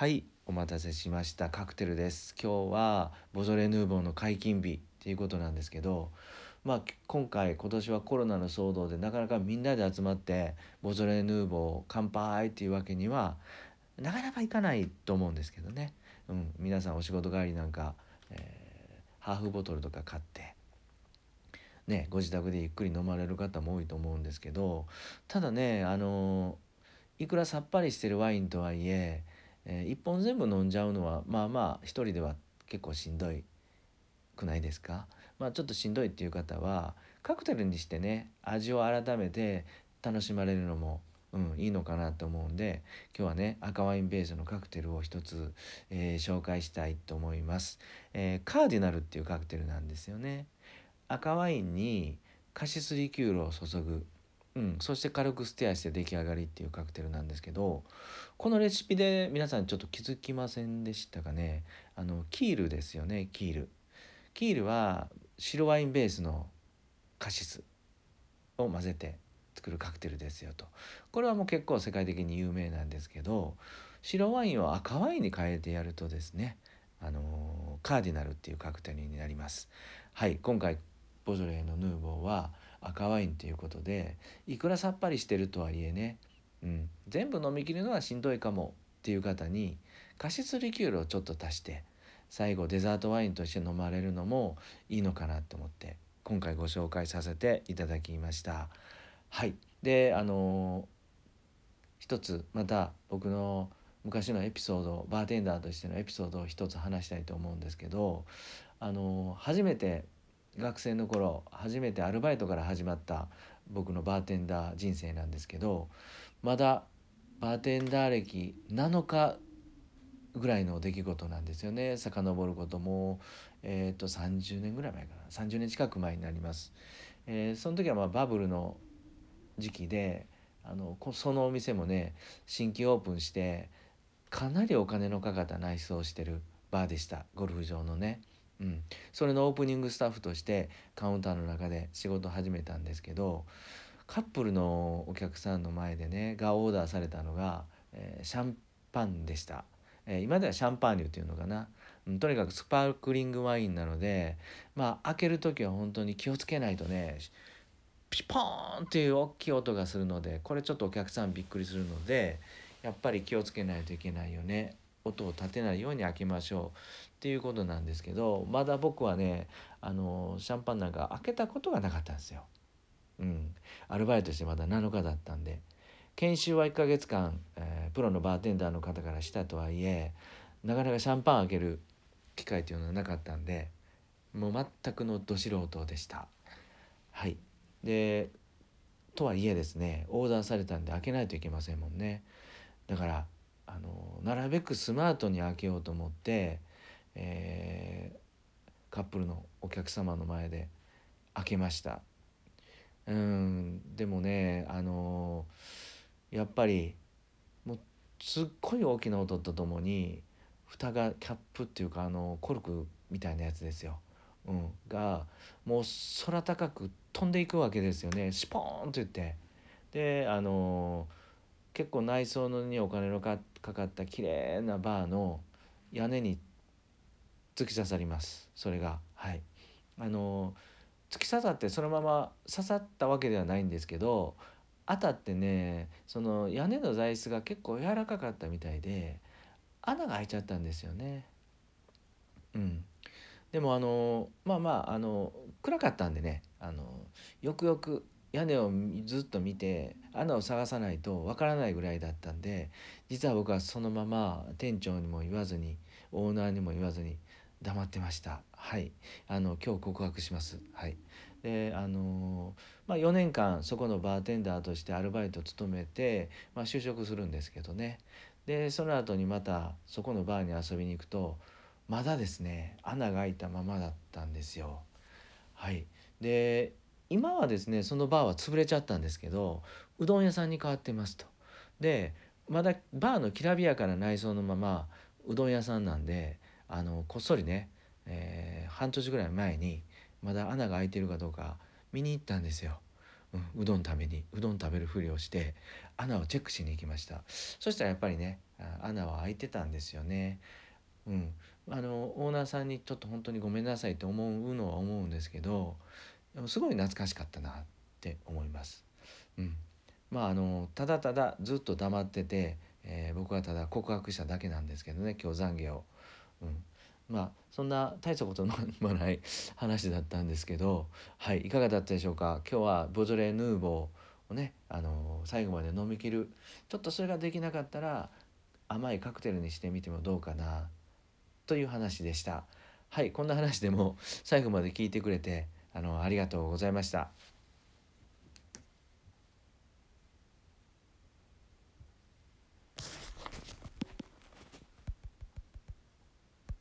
はいお待たせしました。カクテルです。今日はボジョレ・ヌーボーの解禁日っていうことなんですけどまあ今回今年はコロナの騒動でなかなかみんなで集まってボジョレ・ヌーボー乾杯っていうわけにはなかなかいかないと思うんですけどね、うん、皆さんお仕事帰りなんか、えー、ハーフボトルとか買ってね、ご自宅でゆっくり飲まれる方も多いと思うんですけどただねあのいくらさっぱりしてるワインとはいええー、1本全部飲んじゃうのはまあまあ一人では結構しんどいくないですか、まあ、ちょっとしんどいっていう方はカクテルにしてね味を改めて楽しまれるのも、うん、いいのかなと思うんで今日はね赤ワインベースのカクテルを一つ、えー、紹介したいと思います、えー、カーディナルっていうカクテルなんですよね。赤ワインにカシスリキュールを注ぐ。うん、そして軽くステアして出来上がりっていうカクテルなんですけどこのレシピで皆さんちょっと気づきませんでしたかね？あのキールですよねキール。キールは白ワインベースのカシスを混ぜて作るカクテルですよと。これはもう結構世界的に有名なんですけど白ワインを赤ワインに変えてやるとですねあのカーディナルっていうカクテルになります。はい今回ボジョレーのヌーボーは赤ワインということでいくらさっぱりしてるとはいえね、うん、全部飲みきるのはしんどいかもっていう方にカシスリキュールをちょっと足して最後デザートワインとして飲まれるのもいいのかなと思って今回ご紹介させていただきました。はいであの一つまた僕の昔のエピソードバーテンダーとしてのエピソードを一つ話したいと思うんですけどあの初めて学生の頃初めてアルバイトから始まった僕のバーテンダー人生なんですけどまだバーテンダー歴7日ぐらいの出来事なんですよね遡ることも、えー、と30年ぐらい前かな30年近く前になります。えー、その時はまあバブルの時期であのそのお店もね新規オープンしてかなりお金のかかった内装をしてるバーでしたゴルフ場のね。うん、それのオープニングスタッフとしてカウンターの中で仕事始めたんですけどカップルのお客さんの前でねがオーダーされたのが、えー、シャンパンでした、えー、今ではシャンパーニュっていうのかな、うん、とにかくスパークリングワインなのでまあ開ける時は本当に気をつけないとねピポーンっていう大きい音がするのでこれちょっとお客さんびっくりするのでやっぱり気をつけないといけないよね。音を立てないように開けましょうっていうことなんですけどまだ僕はねあのシャンパンなんか開けたことがなかったんですよ。うん、アルバイトしてまだ7日だったんで研修は1ヶ月間、えー、プロのバーテンダーの方からしたとはいえなかなかシャンパン開ける機会というのはなかったんでもう全くのど素人でした。はいでとはいえですねオーダーされたんで開けないといけませんもんね。だからあのなるべくスマートに開けようと思って、えー、カップルのお客様の前で開けました。うんでもねあのやっぱりもうすっごい大きな音とともに蓋がキャップっていうかあのコルクみたいなやつですよ、うん、がもう空高く飛んでいくわけですよね。シポーンと言って。であの結構内装のにお金のかかった綺麗なバーの屋根に突き刺さります。それが。はい。あの突き刺さってそのまま刺さったわけではないんですけど当たってねその屋根の座椅子が結構柔らかかったみたいで穴が開いちゃったんですよね。うん。でもあのまあまああの暗かったんでねあのよくよく屋根をずっと見て穴を探さないとわからないぐらいだったんで実は僕はそのまま店長にも言わずにオーナーにも言わずに黙ってました。はい。あの今日告白します。はい。であのまあ4年間そこのバーテンダーとしてアルバイトを務めて、まあ、就職するんですけどね。でその後にまたそこのバーに遊びに行くとまだですね穴が開いたままだったんですよ。はい。で今はですねそのバーは潰れちゃったんですけどうどん屋さんに変わってますと。でまだバーのきらびやかな内装のままうどん屋さんなんであのこっそりね、えー、半年ぐらい前にまだ穴が開いてるかどうか見に行ったんですよ。うん、うどん食べにうどん食べるふりをして穴をチェックしに行きましたそしたらやっぱりね穴は開いてたんですよね。うん、あのオーナーさんにちょっと本当にごめんなさいって思うのは思うんですけどすごい懐かしかったなって思います。うん、まああのただただずっと黙ってて、えー、僕はただ告白しただけなんですけどね今日懺悔を。うん。まあそんな大したことのない話だったんですけどはいいかがだったでしょうか？今日はボジョレ・ヌーボーをねあの最後まで飲みきる。ちょっとそれができなかったら甘いカクテルにしてみてもどうかなという話でした。はいこんな話でも最後まで聞いてくれてあのありがとうございました。